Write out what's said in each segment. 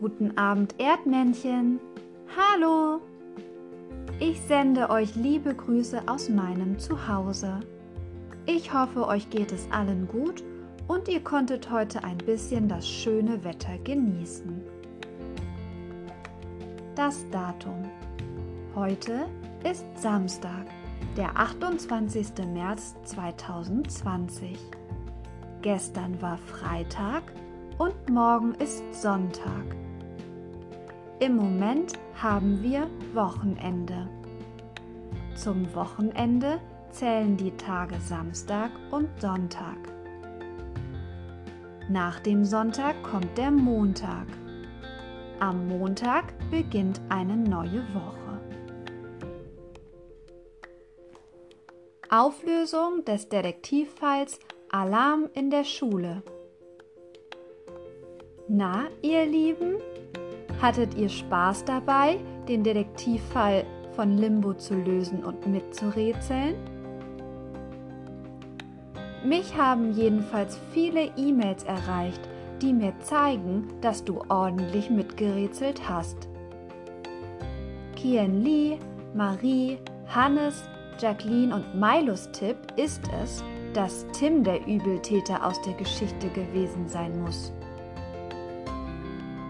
Guten Abend, Erdmännchen. Hallo. Ich sende euch liebe Grüße aus meinem Zuhause. Ich hoffe, euch geht es allen gut und ihr konntet heute ein bisschen das schöne Wetter genießen. Das Datum. Heute ist Samstag, der 28. März 2020. Gestern war Freitag und morgen ist Sonntag. Im Moment haben wir Wochenende. Zum Wochenende zählen die Tage Samstag und Sonntag. Nach dem Sonntag kommt der Montag. Am Montag beginnt eine neue Woche. Auflösung des Detektivfalls Alarm in der Schule. Na, ihr Lieben, hattet ihr Spaß dabei, den Detektivfall von Limbo zu lösen und mitzurätseln? Mich haben jedenfalls viele E-Mails erreicht, die mir zeigen, dass du ordentlich mitgerätselt hast. Kian Lee, Marie, Hannes, Jacqueline und Milos Tipp ist es, dass Tim der Übeltäter aus der Geschichte gewesen sein muss.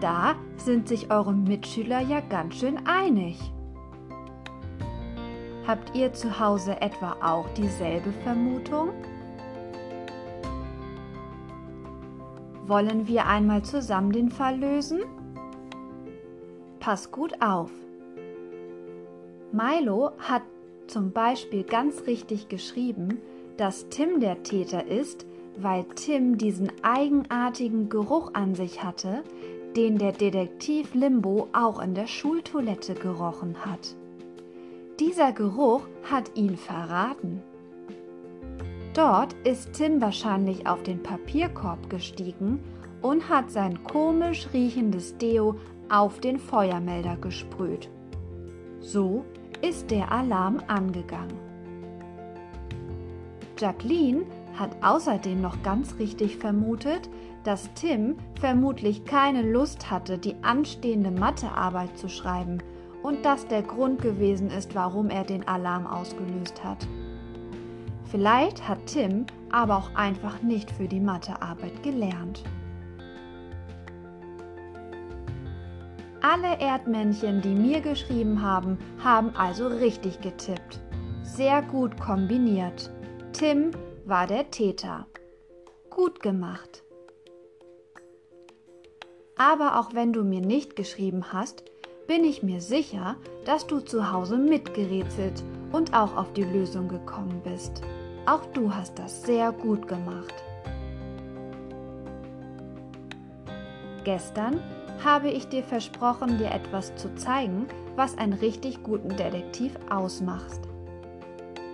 Da sind sich eure Mitschüler ja ganz schön einig. Habt ihr zu Hause etwa auch dieselbe Vermutung? Wollen wir einmal zusammen den Fall lösen? Pass gut auf. Milo hat zum Beispiel ganz richtig geschrieben, dass Tim der Täter ist, weil Tim diesen eigenartigen Geruch an sich hatte, den der Detektiv Limbo auch in der Schultoilette gerochen hat. Dieser Geruch hat ihn verraten. Dort ist Tim wahrscheinlich auf den Papierkorb gestiegen und hat sein komisch riechendes Deo auf den Feuermelder gesprüht. So ist der Alarm angegangen. Jacqueline hat außerdem noch ganz richtig vermutet, dass Tim vermutlich keine Lust hatte, die anstehende Mathearbeit zu schreiben und das der Grund gewesen ist, warum er den Alarm ausgelöst hat. Vielleicht hat Tim aber auch einfach nicht für die Mathearbeit gelernt. Alle Erdmännchen, die mir geschrieben haben, haben also richtig getippt. Sehr gut kombiniert. Tim war der Täter. Gut gemacht. Aber auch wenn du mir nicht geschrieben hast, bin ich mir sicher, dass du zu Hause mitgerätselt und auch auf die Lösung gekommen bist. Auch du hast das sehr gut gemacht. Gestern habe ich dir versprochen, dir etwas zu zeigen, was einen richtig guten Detektiv ausmacht.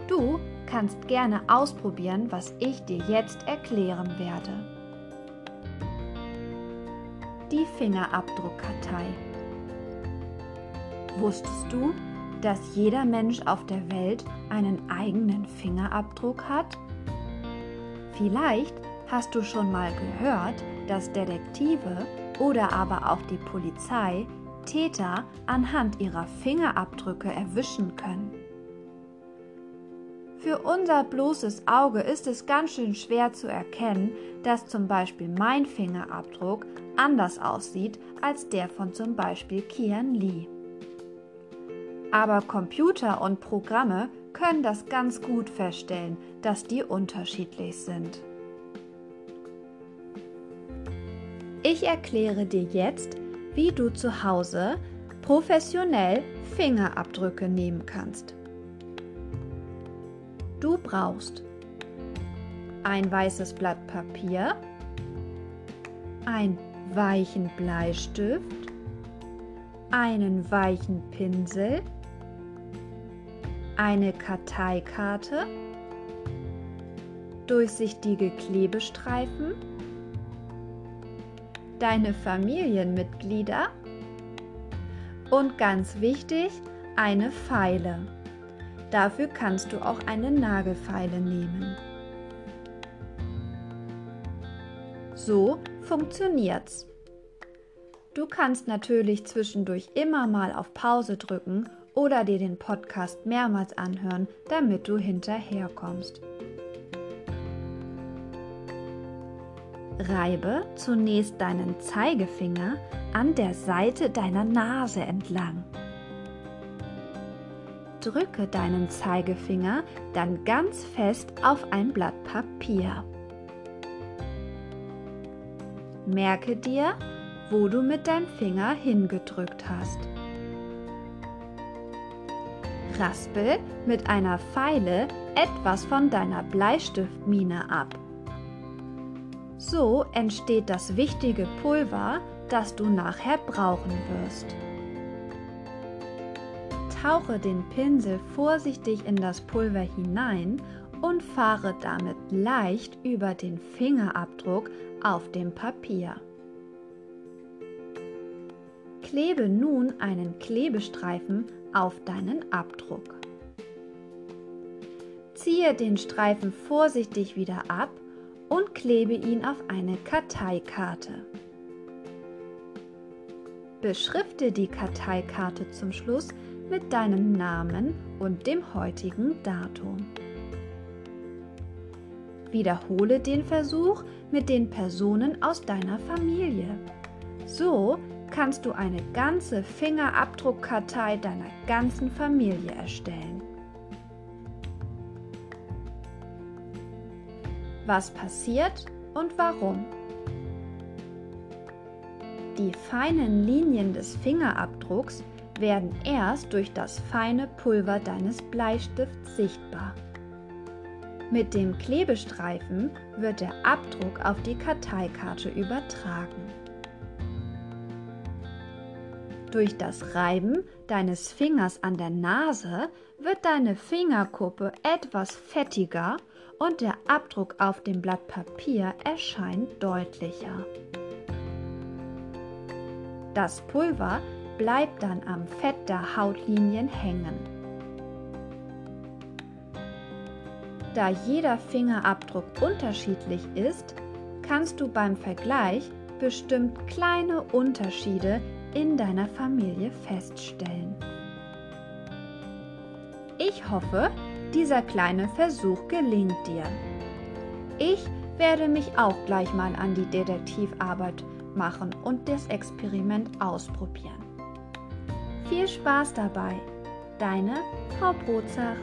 Du kannst gerne ausprobieren, was ich dir jetzt erklären werde. Die Fingerabdruckkartei. Wusstest du, dass jeder Mensch auf der Welt einen eigenen Fingerabdruck hat? Vielleicht hast du schon mal gehört, dass Detektive oder aber auch die Polizei Täter anhand ihrer Fingerabdrücke erwischen können. Für unser bloßes Auge ist es ganz schön schwer zu erkennen, dass zum Beispiel mein Fingerabdruck anders aussieht als der von zum Beispiel Kian Lee. Aber Computer und Programme können das ganz gut feststellen, dass die unterschiedlich sind. Ich erkläre dir jetzt, wie du zu Hause professionell Fingerabdrücke nehmen kannst. Du brauchst. Ein weißes Blatt Papier, ein weichen Bleistift, einen weichen Pinsel, eine Karteikarte, durchsichtige Klebestreifen, deine Familienmitglieder. Und ganz wichtig, eine Feile. Dafür kannst du auch eine Nagelfeile nehmen. So funktioniert's. Du kannst natürlich zwischendurch immer mal auf Pause drücken oder dir den Podcast mehrmals anhören, damit du hinterherkommst. Reibe zunächst deinen Zeigefinger an der Seite deiner Nase entlang. Drücke deinen Zeigefinger dann ganz fest auf ein Blatt Papier. Merke dir, wo du mit deinem Finger hingedrückt hast. Raspel mit einer Feile etwas von deiner Bleistiftmine ab. So entsteht das wichtige Pulver, das du nachher brauchen wirst. Tauche den Pinsel vorsichtig in das Pulver hinein und fahre damit leicht über den Fingerabdruck auf dem Papier. Klebe nun einen Klebestreifen auf deinen Abdruck. Ziehe den Streifen vorsichtig wieder ab und klebe ihn auf eine Karteikarte. Beschrifte die Karteikarte zum Schluss mit deinem Namen und dem heutigen Datum. Wiederhole den Versuch mit den Personen aus deiner Familie. So kannst du eine ganze Fingerabdruckkartei deiner ganzen Familie erstellen. Was passiert und warum? Die feinen Linien des Fingerabdrucks werden erst durch das feine Pulver deines Bleistifts sichtbar. Mit dem Klebestreifen wird der Abdruck auf die Karteikarte übertragen. Durch das Reiben deines Fingers an der Nase wird deine Fingerkuppe etwas fettiger und der Abdruck auf dem Blatt Papier erscheint deutlicher. Das Pulver bleibt dann am Fett der Hautlinien hängen. Da jeder Fingerabdruck unterschiedlich ist, kannst du beim Vergleich bestimmt kleine Unterschiede in deiner Familie feststellen. Ich hoffe, dieser kleine Versuch gelingt dir. Ich werde mich auch gleich mal an die Detektivarbeit machen und das Experiment ausprobieren. Viel Spaß dabei, deine Frau Brozach.